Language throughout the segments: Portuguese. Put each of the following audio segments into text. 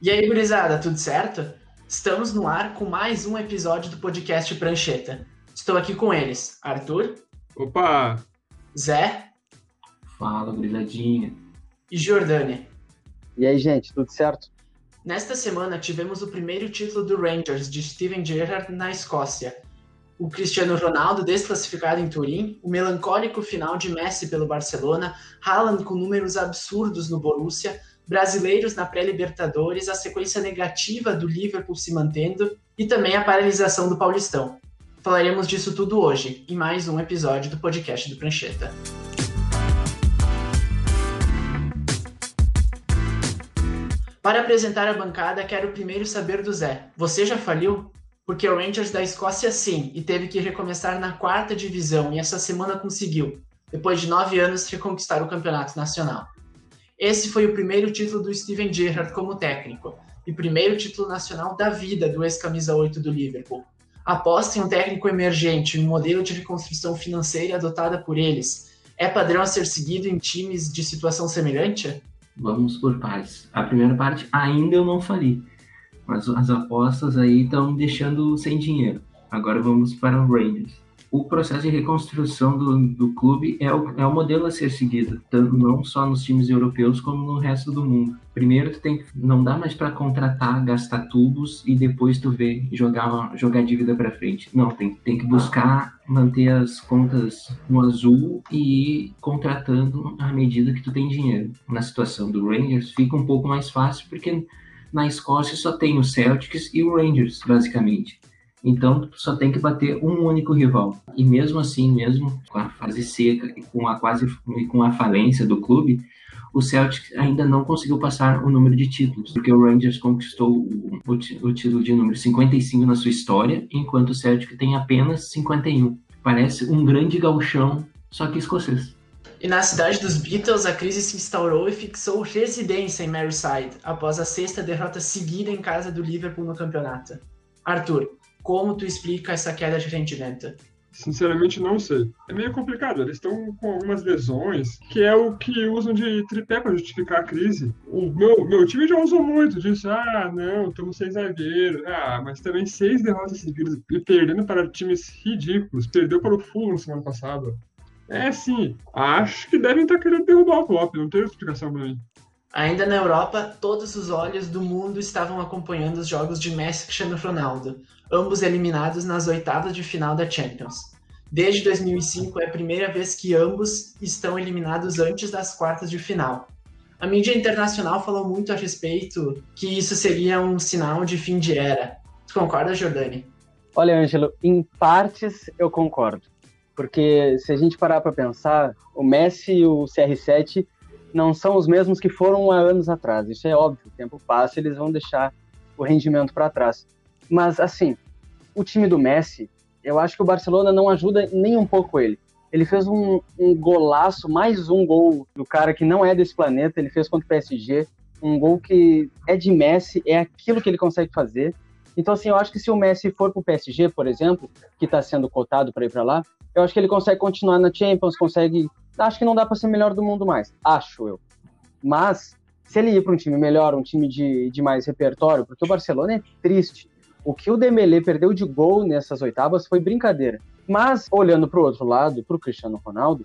E aí, gurizada, tudo certo? Estamos no ar com mais um episódio do podcast Prancheta. Estou aqui com eles, Arthur. Opa! Zé. Fala, gurizadinha. E Jordânia. E aí, gente, tudo certo? Nesta semana tivemos o primeiro título do Rangers de Steven Gerrard na Escócia. O Cristiano Ronaldo desclassificado em Turim, o melancólico final de Messi pelo Barcelona, Haaland com números absurdos no Borussia, brasileiros na pré-Libertadores, a sequência negativa do Liverpool se mantendo e também a paralisação do Paulistão. Falaremos disso tudo hoje, em mais um episódio do podcast do Prancheta. Para apresentar a bancada, quero primeiro saber do Zé. Você já faliu? Porque o Rangers da Escócia sim, e teve que recomeçar na quarta divisão, e essa semana conseguiu, depois de nove anos, reconquistar o campeonato nacional. Esse foi o primeiro título do Steven Gerrard como técnico e primeiro título nacional da vida do ex-camisa 8 do Liverpool. Aposta em um técnico emergente um modelo de reconstrução financeira adotada por eles. É padrão a ser seguido em times de situação semelhante? Vamos por partes. A primeira parte, ainda eu não falei, mas as apostas aí estão deixando sem dinheiro. Agora vamos para o Rangers o processo de reconstrução do, do clube é o, é o modelo a ser seguido, tanto não só nos times europeus como no resto do mundo. Primeiro, tu tem não dá mais para contratar, gastar tubos e depois tu vê jogar jogar dívida para frente. Não, tem, tem que buscar manter as contas no azul e ir contratando à medida que tu tem dinheiro. Na situação do Rangers fica um pouco mais fácil porque na Escócia só tem o Celtics e o Rangers, basicamente. Então, só tem que bater um único rival. E mesmo assim, mesmo com a fase seca e com a quase com a falência do clube, o Celtic ainda não conseguiu passar o número de títulos, porque o Rangers conquistou o, o, o título de número 55 na sua história, enquanto o Celtic tem apenas 51. Parece um grande galchão, só que escocês. E na cidade dos Beatles, a crise se instaurou e fixou residência em Merseyside, após a sexta derrota seguida em casa do Liverpool no campeonato. Arthur, como tu explica essa queda de rendimento? Sinceramente, não sei. É meio complicado. Eles estão com algumas lesões, que é o que usam de tripé para justificar a crise. O meu, meu time já usou muito disso. Ah, não, estamos sem zagueiro. Ah, mas também seis derrotas seguidas e perdendo para times ridículos. Perdeu para o Fulham semana passada. É sim, acho que devem estar querendo derrubar o Klopp. Não tem explicação para mim. Ainda na Europa, todos os olhos do mundo estavam acompanhando os jogos de Messi e Cristiano Ronaldo, ambos eliminados nas oitavas de final da Champions. Desde 2005 é a primeira vez que ambos estão eliminados antes das quartas de final. A mídia internacional falou muito a respeito que isso seria um sinal de fim de era. Tu concorda, Jordani? Olha, Ângelo, em partes eu concordo. Porque se a gente parar para pensar, o Messi e o CR7 não são os mesmos que foram há anos atrás. Isso é óbvio, o tempo passa, eles vão deixar o rendimento para trás. Mas, assim, o time do Messi, eu acho que o Barcelona não ajuda nem um pouco ele. Ele fez um, um golaço, mais um gol do cara que não é desse planeta, ele fez contra o PSG, um gol que é de Messi, é aquilo que ele consegue fazer. Então, assim, eu acho que se o Messi for para o PSG, por exemplo, que está sendo cotado para ir para lá, eu acho que ele consegue continuar na Champions, consegue acho que não dá para ser melhor do mundo mais. Acho eu. Mas, se ele ir para um time melhor, um time de, de mais repertório, porque o Barcelona é triste. O que o Dembélé perdeu de gol nessas oitavas foi brincadeira. Mas, olhando para o outro lado, para o Cristiano Ronaldo,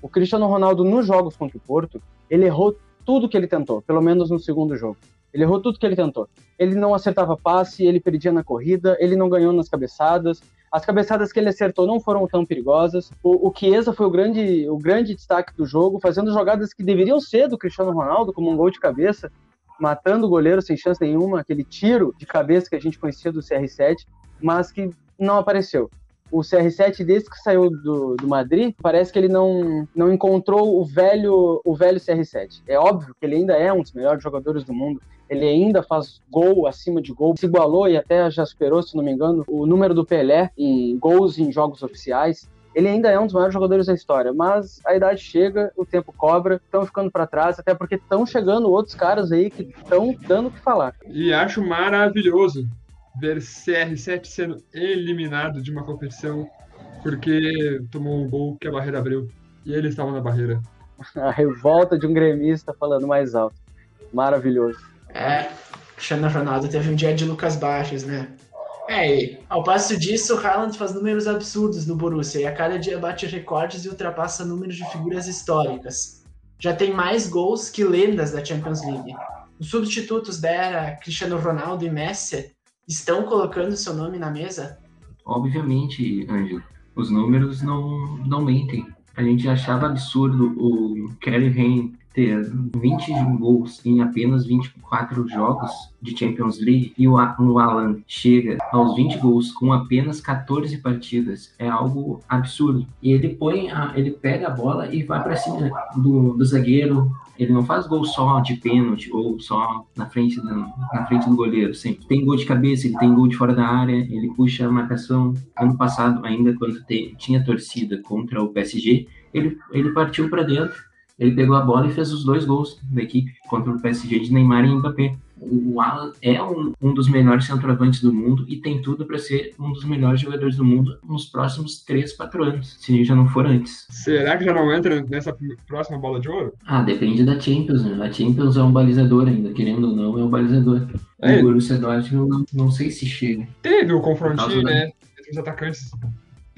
o Cristiano Ronaldo nos jogos contra o Porto, ele errou tudo que ele tentou, pelo menos no segundo jogo. Ele errou tudo que ele tentou. Ele não acertava passe, ele perdia na corrida, ele não ganhou nas cabeçadas, as cabeçadas que ele acertou não foram tão perigosas. O, o Chiesa foi o grande, o grande destaque do jogo, fazendo jogadas que deveriam ser do Cristiano Ronaldo, como um gol de cabeça, matando o goleiro sem chance nenhuma, aquele tiro de cabeça que a gente conhecia do CR7, mas que não apareceu o CR7 desde que saiu do, do Madrid, parece que ele não, não encontrou o velho o velho CR7. É óbvio que ele ainda é um dos melhores jogadores do mundo. Ele ainda faz gol acima de gol, se igualou e até já superou, se não me engano, o número do Pelé em gols em jogos oficiais. Ele ainda é um dos maiores jogadores da história, mas a idade chega, o tempo cobra, estão ficando para trás, até porque estão chegando outros caras aí que estão dando o que falar. E acho maravilhoso ver CR7 sendo eliminado de uma competição porque tomou um gol que a barreira abriu e eles estavam na barreira. A revolta de um gremista falando mais alto. Maravilhoso. É, Cristiano Ronaldo teve um dia de Lucas Baixos, né? É, e ao passo disso, o Haaland faz números absurdos no Borussia e a cada dia bate recordes e ultrapassa números de figuras históricas. Já tem mais gols que lendas da Champions League. Os substitutos da era Cristiano Ronaldo e Messi estão colocando seu nome na mesa? Obviamente, Ângelo. Os números não, não mentem. A gente achava absurdo o Kerry Kane ter 20 gols em apenas 24 jogos de Champions League e o Alan chega aos 20 gols com apenas 14 partidas é algo absurdo. E ele põe, a, ele pega a bola e vai para cima do, do zagueiro. Ele não faz gol só de pênalti ou só na frente do, na frente do goleiro. Sempre tem gol de cabeça, ele tem gol de fora da área, ele puxa a marcação. Ano passado, ainda quando te, tinha torcida contra o PSG, ele, ele partiu para dentro ele pegou a bola e fez os dois gols da equipe contra o PSG de Neymar e Mbappé. O Alan é um, um dos melhores centroavantes do mundo e tem tudo para ser um dos melhores jogadores do mundo nos próximos 3, 4 anos, se já não for antes. Será que já não entra nessa próxima bola de ouro? Ah, depende da Champions, né? A Champions é um balizador ainda, querendo ou não, é um balizador. É. O Borussia Dortmund não, não sei se chega. Teve o confrontinho, né? Entre os atacantes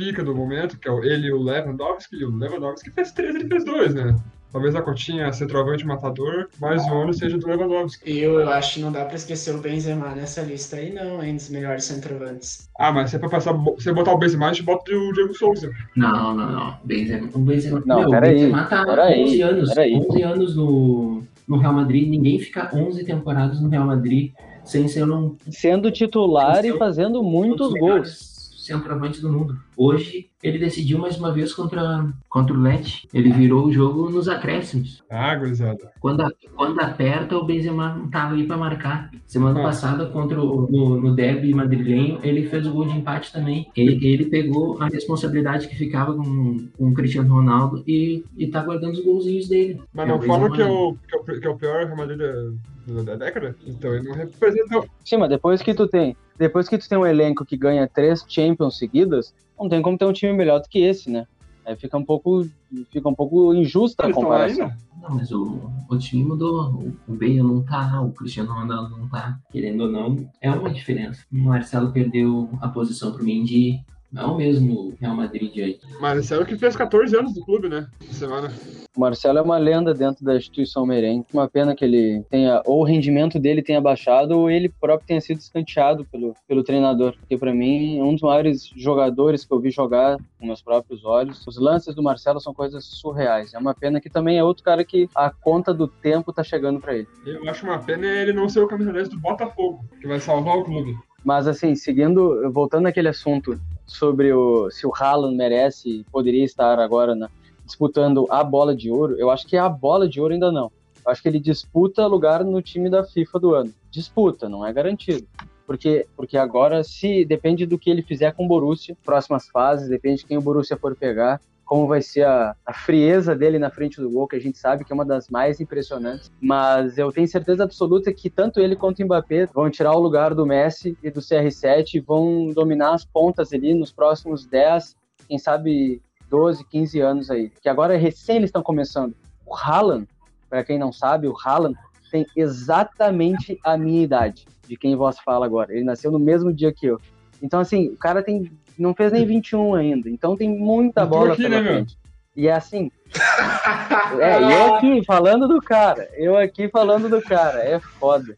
pica do momento, que é ele e o Lewandowski, e o Lewandowski fez três, ele fez dois, né? Talvez a cotinha centroavante matador, mas o ônus seja do Lewandowski. Eu, eu acho que não dá pra esquecer o Benzema nessa lista aí, não, hein, dos melhores centroavantes. Ah, mas se é pra passar, se botar o Benzema, a gente bota o Diego Souza. Não, não, não. Benzema, o Benzema, não, meu, peraí, Benzema tá peraí, 11 anos, peraí. 11 anos no, no Real Madrid, ninguém fica 11 temporadas no Real Madrid sem ser um Sendo titular e Seu- fazendo muitos um gols. Melhores centroavantes do mundo. Hoje ele decidiu mais uma vez contra, contra o Lecce. Ele virou o jogo nos acréscimos. Ah, gurizada. Quando, a- quando aperta, o Benzema tava aí para marcar. Semana Ah. passada, contra o, no, no derby madrilenho, ele fez o gol de empate também. Ele, ele pegou a responsabilidade que ficava com, com o Cristiano Ronaldo e, e tá guardando os golzinhos dele. Mas É, não o falam que é o, que, é o, que é o pior Real Madrid da, da década? Então ele não representa. Sim, mas depois que tu tem, depois que tu tem um elenco que ganha três Champions seguidas, não tem como ter um time melhor do que esse, né? Aí fica um pouco, fica um pouco injusta a Eles comparação. ainda? Não, mas o, o time mudou. O, o Bale não tá, o Cristiano Ronaldo não tá. Querendo ou não, é uma diferença. O Marcelo perdeu a posição pro Mendy. Não é o mesmo Real Madrid hoje. Marcelo que fez 14 anos do clube, né? Semana. O Marcelo é uma lenda dentro da instituição merengue. Uma pena que ele tenha, ou o rendimento dele tenha baixado, ou ele próprio tenha sido escanteado pelo, pelo treinador. Porque para mim, é um dos maiores jogadores que eu vi jogar com meus próprios olhos. Os lances do Marcelo são coisas surreais. É uma pena que também é outro cara que a conta do tempo tá chegando para ele. Eu acho uma pena ele não ser o camisa 10 do Botafogo, que vai salvar o clube. Mas assim, seguindo, voltando naquele assunto sobre o, se o Haaland merece, poderia estar agora na- disputando a bola de ouro, eu acho que a bola de ouro ainda não. Eu acho que ele disputa lugar no time da FIFA do ano. Disputa, não é garantido. Porque, porque agora, se depende do que ele fizer com o Borussia, próximas fases, depende de quem o Borussia for pegar, como vai ser a, a frieza dele na frente do gol, que a gente sabe que é uma das mais impressionantes. Mas eu tenho certeza absoluta que tanto ele quanto o Mbappé vão tirar o lugar do Messi e do CR7 e vão dominar as pontas ali nos próximos 10, quem sabe 12, 15 anos aí. Que agora recém eles estão começando. O Haaland, para quem não sabe, o Haaland tem exatamente a minha idade, de quem vos fala agora. Ele nasceu no mesmo dia que eu. Então, assim, o cara tem não fez nem 21 ainda. Então tem muita bola aqui, pela né, meu? frente. E é assim. É, eu aqui falando do cara. Eu aqui falando do cara. É foda.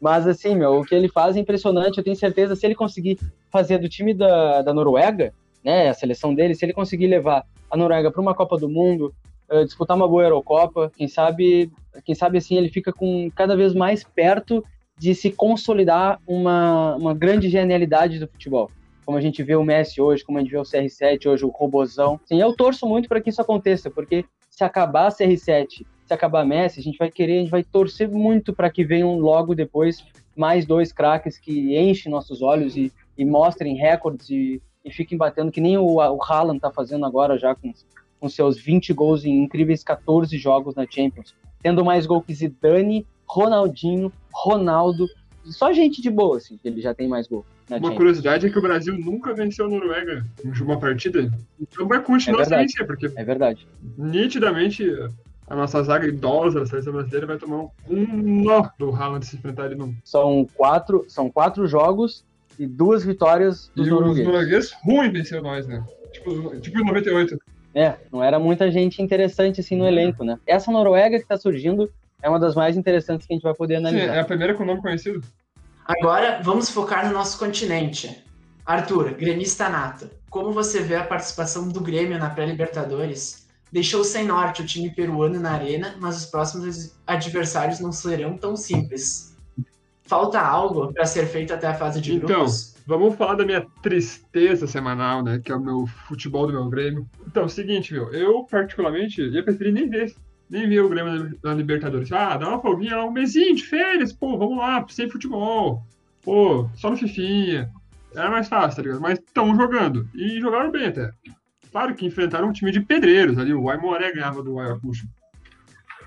Mas assim, meu, o que ele faz é impressionante. Eu tenho certeza, se ele conseguir fazer do time da, da Noruega, né, a seleção dele, se ele conseguir levar a Noruega para uma Copa do Mundo, eh, disputar uma boa Eurocopa, quem sabe, quem sabe assim ele fica com cada vez mais perto de se consolidar uma, uma grande genialidade do futebol. Como a gente vê o Messi hoje, como a gente vê o CR7 hoje, o Robozão. Sim, eu torço muito para que isso aconteça, porque se acabar CR7, se acabar Messi, a gente vai querer, a gente vai torcer muito para que venham logo depois mais dois craques que enchem nossos olhos e, e mostrem recordes e, e fiquem batendo, que nem o, o Haaland tá fazendo agora já com, com seus 20 gols em incríveis 14 jogos na Champions. Tendo mais gol que Zidane, Ronaldinho, Ronaldo, só gente de boa, assim, que ele já tem mais gol na Uma Champions. curiosidade é que o Brasil nunca venceu a Noruega em uma partida. Então vai continuar É sem vencer, porque É verdade. nitidamente a nossa zaga idosa da seleção brasileira vai tomar um nó do Haaland se enfrentar ele no. São quatro, são quatro jogos e duas vitórias dos e noruegueses. os noruegueses ruim venceu nós, né? Tipo, tipo em 98. É, não era muita gente interessante assim no elenco, né? Essa Noruega que tá surgindo é uma das mais interessantes que a gente vai poder Sim, analisar. é a primeira com nome conhecido. Agora vamos focar no nosso continente. Arthur, gremista nato, como você vê a participação do Grêmio na pré-Libertadores? Deixou sem norte o time peruano na arena, mas os próximos adversários não serão tão simples. Falta algo para ser feito até a fase de Então, grupos? Vamos falar da minha tristeza semanal, né? Que é o meu futebol do meu Grêmio. Então, é o seguinte, meu, eu particularmente ia preferir nem ver, nem ver o Grêmio na Libertadores. Ah, dá uma folguinha lá, um mesinho de férias, pô, vamos lá, sem futebol. Pô, só no Fifinha. Era mais fácil, tá ligado? Mas estão jogando. E jogaram bem até. Claro que enfrentaram um time de pedreiros ali. O Aimoré ganhava do Ayacucho.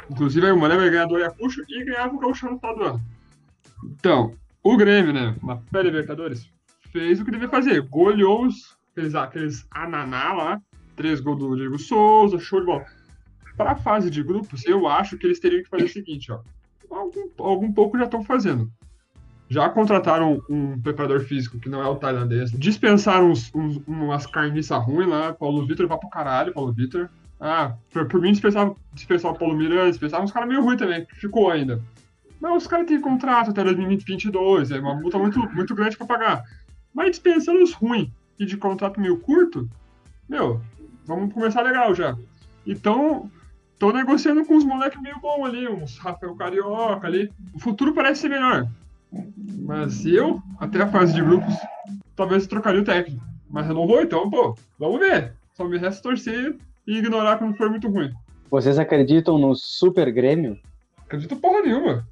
Inclusive, o Aimoré vai ganhar do Ayacucho e ganhava o Gauchão no final do ano. Então, o Grêmio, né? Na pré-Libertadores, fez o que devia fazer. Goleou os, aqueles, aqueles ananá lá. Três gols do Diego Souza, show de bola. Para a fase de grupos, eu acho que eles teriam que fazer o seguinte, ó. Algum, algum pouco já estão fazendo. Já contrataram um preparador físico que não é o tailandês. Dispensaram uns, uns, umas carniças ruins lá. Paulo Vitor vai pro caralho, Paulo Vitor. Ah, por, por mim dispensava, dispensava o Paulo Miranda, dispensava uns caras meio ruins também, que ficou ainda. Mas os caras têm contrato até 2022, é uma multa muito, muito grande para pagar. Mas dispensando os ruins e de contrato meio curto, meu, vamos começar legal já. Então, tô negociando com uns moleques meio bons ali, uns Rafael Carioca ali. O futuro parece ser melhor. Mas eu, até a fase de grupos, talvez trocaria o técnico. Mas renovou, então, pô, vamos ver. Só me resta torcer e ignorar quando for muito ruim. Vocês acreditam no Super Grêmio? Acredito porra nenhuma.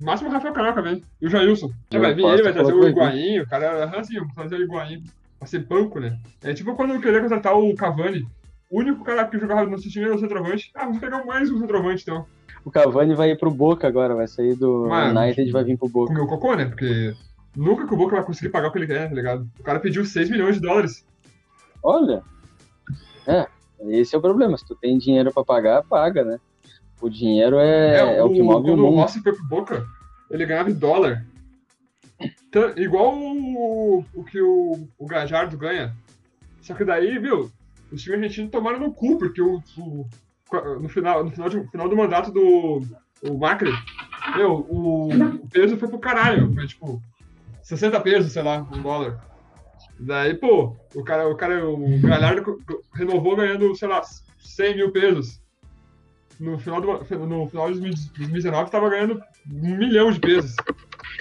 Máximo o Rafael Carioca vem. E o Jailson. Vai vir ele, vai trazer falar o com Higuaín, o cara vou trazer o Higuaín pra ser banco, né? É tipo quando eu queria contratar o Cavani. O único cara que jogava no nosso time era o centroavante. Ah, vamos pegar mais um centroavante, então. O Cavani vai ir pro Boca agora, vai sair do Mano, United e vai vir pro Boca. Comeu o cocô, né? Porque nunca que o Boca vai conseguir pagar o que ele quer, tá ligado? O cara pediu 6 milhões de dólares. Olha, é, esse é o problema. Se tu tem dinheiro pra pagar, paga, né? O dinheiro é, é o, que move o quando o mundo. Rossi foi pro Boca, ele ganhava em dólar. Então, igual o, o que o, o Gajardo ganha. Só que daí, viu, os times argentinos tomaram no cu, porque o, o- no, final, no final, de- no final do mandato do o Macri, meu, o, o peso foi pro caralho. Foi tipo 60 pesos, sei lá, um dólar. Daí, pô, o cara, o cara, o Galhardo renovou ganhando, sei lá, 100 mil pesos. No final, do, no final de 2019 tava ganhando um milhão de pesos.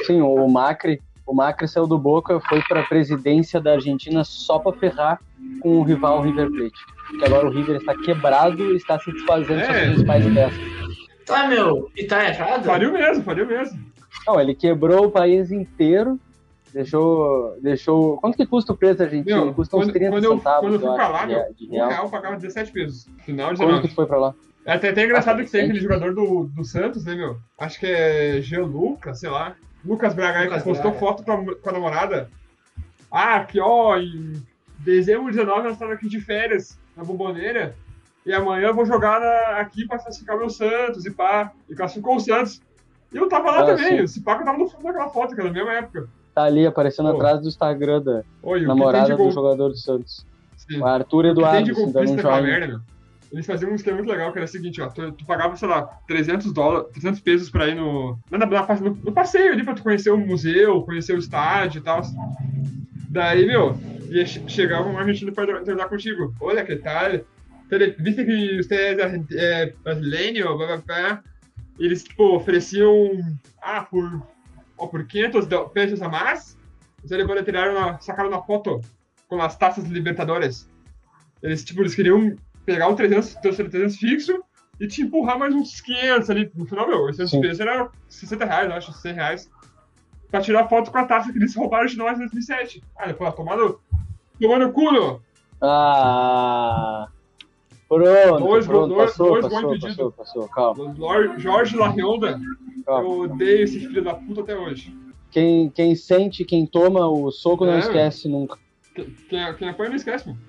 Sim, o Macri, o Macri saiu do Boca, foi pra presidência da Argentina só pra ferrar com o rival River Plate. Que agora o River está quebrado e está se desfazendo É. principais peças. Tá, meu, e tá errado? Faliu mesmo, faliu mesmo. Não, ele quebrou o país inteiro, deixou. deixou... Quanto que custa o preço argentino? Meu, custa uns quando, 30 quando eu, centavos quando eu fui pra lá, meu, um real. pagava 17 pesos. Final de Quando que 19. tu foi pra lá? É até, até engraçado que tem aquele jogador do, do Santos, né, meu? Acho que é Gianluca, sei lá. Lucas Braga aí, que Lucas postou Braga. foto com a, com a namorada. Ah, aqui ó, em dezembro de 19 nós estamos aqui de férias na bomboneira. E amanhã eu vou jogar na- aqui pra classificar o meu Santos e pá. E classificou o Santos. E eu tava lá Ah, também. sim. Esse pá que eu tava no fundo daquela foto, que era na mesma época. Tá ali aparecendo Pô. atrás do Instagram da Oi, que namorada do gol? jogador do Santos. Sim. O Arthur O que tem Eduardo, de um joinha. merda, meu? Eles faziam um esquema muito legal, que era o seguinte, ó, tu, tu pagava, sei lá, 300 dólares, 300 pesos pra ir no, na, na, na- no, no passeio ali, pra tu conhecer o museu, conhecer o estádio e tal. Daí, meu, ia, che- chegava um argentino pra treinar contigo. Olha, que tal? Viste que você é, é brasileiro, blá, blá, blá. Eles, tipo, ofereciam, ah, por, ó, por 500 do- pesos a mais, pode tirar uma, sacar uma foto com as taças Libertadores. Eles, tipo, eles queriam pegar o 300, teu 300 fixo e te empurrar mais uns 500 ali. No final, meu, esses Sim. pesos era 60 reais, eu acho, 100 reais. Pra tirar foto com a taça que eles roubaram de nós em 2007. Ah, depois, tomando, tomando culo. Ah! Pronto, Dois pronto, gols- passou, dois passou, gols passou, passou, calma, Jorge Larionda, calma. eu odeio esse filho da puta até hoje. Quem, quem sente, quem toma o soco não É. esquece nunca. Quem, quem apanha não esquece, mano.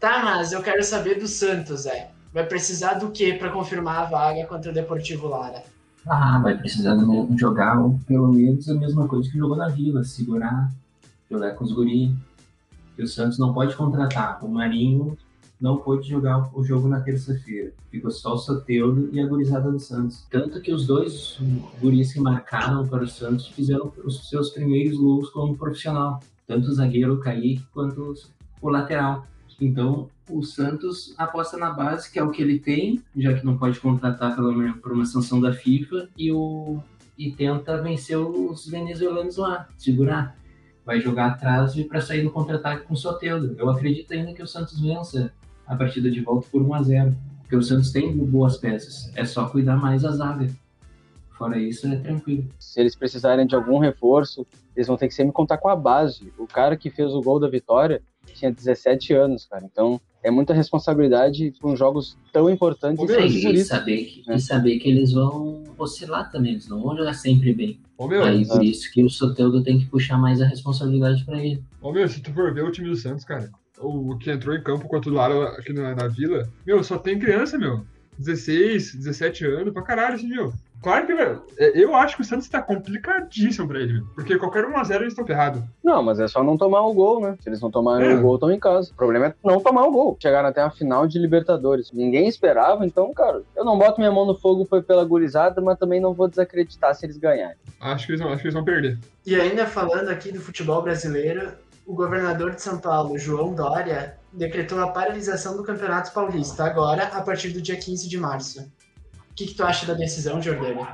Tá, mas eu quero saber do Santos, Zé. Vai precisar do que para confirmar a vaga contra o Deportivo Lara? Ah, vai precisar jogar pelo menos a mesma coisa que jogou na Vila, segurar, jogar com os guri. Que o Santos não pode contratar. O Marinho não pôde jogar o jogo na terça-feira. Ficou só o Soteudo e a gurizada do Santos. Tanto que os dois guris que marcaram para o Santos fizeram os seus primeiros gols como profissional. Tanto o zagueiro Kaique quanto o lateral. Então, o Santos aposta na base, que é o que ele tem, já que não pode contratar pela, por uma sanção da FIFA, e, o, e tenta vencer os venezuelanos lá, segurar. Vai jogar atrás para sair no contra-ataque com o Soteldo. Eu acredito ainda que o Santos vença a partida de volta por 1 a 0 porque o Santos tem boas peças. É só cuidar mais da zaga. Fora isso, é tranquilo. Se eles precisarem de algum reforço, eles vão ter que sempre contar com a base. O cara que fez o gol da vitória tinha 17 anos, cara. Então, é muita responsabilidade com jogos tão importantes. Ô, e, saber que, né? e saber que eles vão oscilar também, eles não vão jogar sempre bem. Ô, meu, Aí, por isso que o Soteldo tem que puxar mais a responsabilidade para ele. Ô, meu, se tu for ver o time do Santos, cara, o que entrou em campo contra o Lara aqui na, na vila, meu, só tem criança, meu. 16, 17 anos, pra caralho, assim, meu. Claro que, velho, é, eu acho que o Santos tá complicadíssimo pra ele, porque qualquer 1x0 eles estão ferrados. Não, mas é só não tomar o gol, né? Se eles não tomarem é. o gol, estão em casa. O problema é não tomar o gol. Chegaram até a final de Libertadores. Ninguém esperava, então, cara, eu não boto minha mão no fogo pela gurizada, mas também não vou desacreditar se eles ganharem. Acho que eles, vão, acho que eles vão perder. E ainda falando aqui do futebol brasileiro, o governador de São Paulo, João Dória, decretou a paralisação do Campeonato Paulista agora, a partir do dia 15 de março. Que, que tu acha da decisão, Jordânia?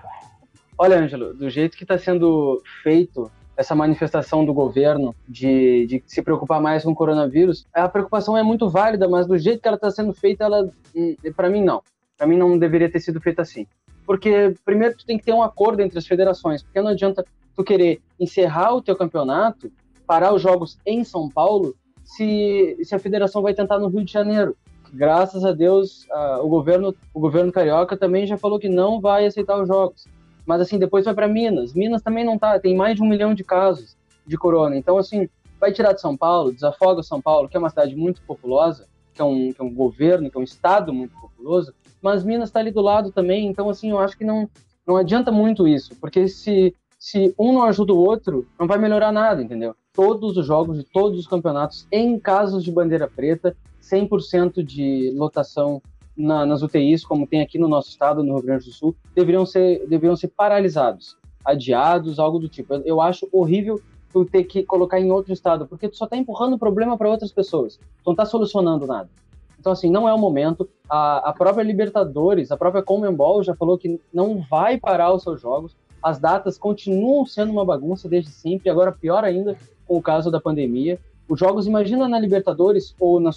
Olha, Ângelo, do jeito que está sendo feito essa manifestação do governo de, de, se preocupar mais com o coronavírus, a preocupação é muito válida, mas do jeito que ela está sendo feita, ela, hum, para mim não. Para mim não deveria ter sido feita assim. Porque primeiro tu tem que ter um acordo entre as federações, porque não adianta tu querer encerrar o teu campeonato parar os jogos em São Paulo se, se a federação vai tentar no Rio de Janeiro. Graças a Deus, uh, o, governo, o governo carioca também já falou que não vai aceitar os jogos. Mas assim, depois vai para Minas. Minas também não tá, tem mais de um milhão de casos de corona. Então, assim, vai tirar de São Paulo, desafoga São Paulo, que é uma cidade muito populosa, que é um, que é um governo, que é um estado muito populoso, mas Minas está ali do lado também. Então, assim, eu acho que não, não adianta muito isso, porque se, se um não ajuda o outro, não vai melhorar nada, entendeu? todos os jogos de todos os campeonatos em casos de bandeira preta, 100% de lotação na, nas UTIs, como tem aqui no nosso estado, no Rio Grande do Sul, deveriam ser, deveriam ser paralisados, adiados, algo do tipo. Eu, eu acho horrível tu ter que colocar em outro estado, porque tu só está empurrando o problema para outras pessoas, tu não está solucionando nada. Então, assim, não é o momento. A, a própria Libertadores, a própria Comembol já falou que não vai parar os seus jogos. As datas continuam sendo uma bagunça desde sempre, agora pior ainda, com o caso da pandemia. Os jogos, imagina na Libertadores ou na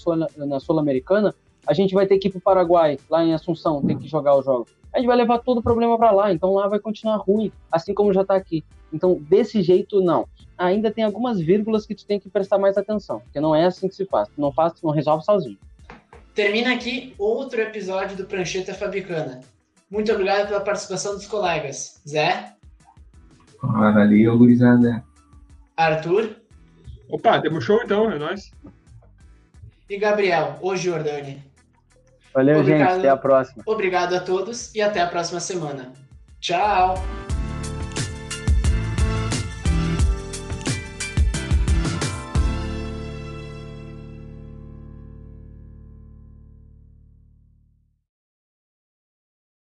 Sul-Americana, a gente vai ter que ir para o Paraguai, lá em Assunção, ter que jogar os jogos. A gente vai levar todo o problema para lá, então lá vai continuar ruim, assim como já está aqui. Então, desse jeito, não. Ainda tem algumas vírgulas que tu tem que prestar mais atenção, porque não é assim que se faz. Tu não faz, tu não resolve sozinho. Termina aqui outro episódio do Prancheta Fabricana. Muito obrigado pela participação dos colegas. Zé? Valeu, gurizada. Arthur. Opa, temos show então, é nóis. E Gabriel, o Jordani. Valeu, obrigado, gente. Até a próxima. Obrigado a todos e até a próxima semana. Tchau.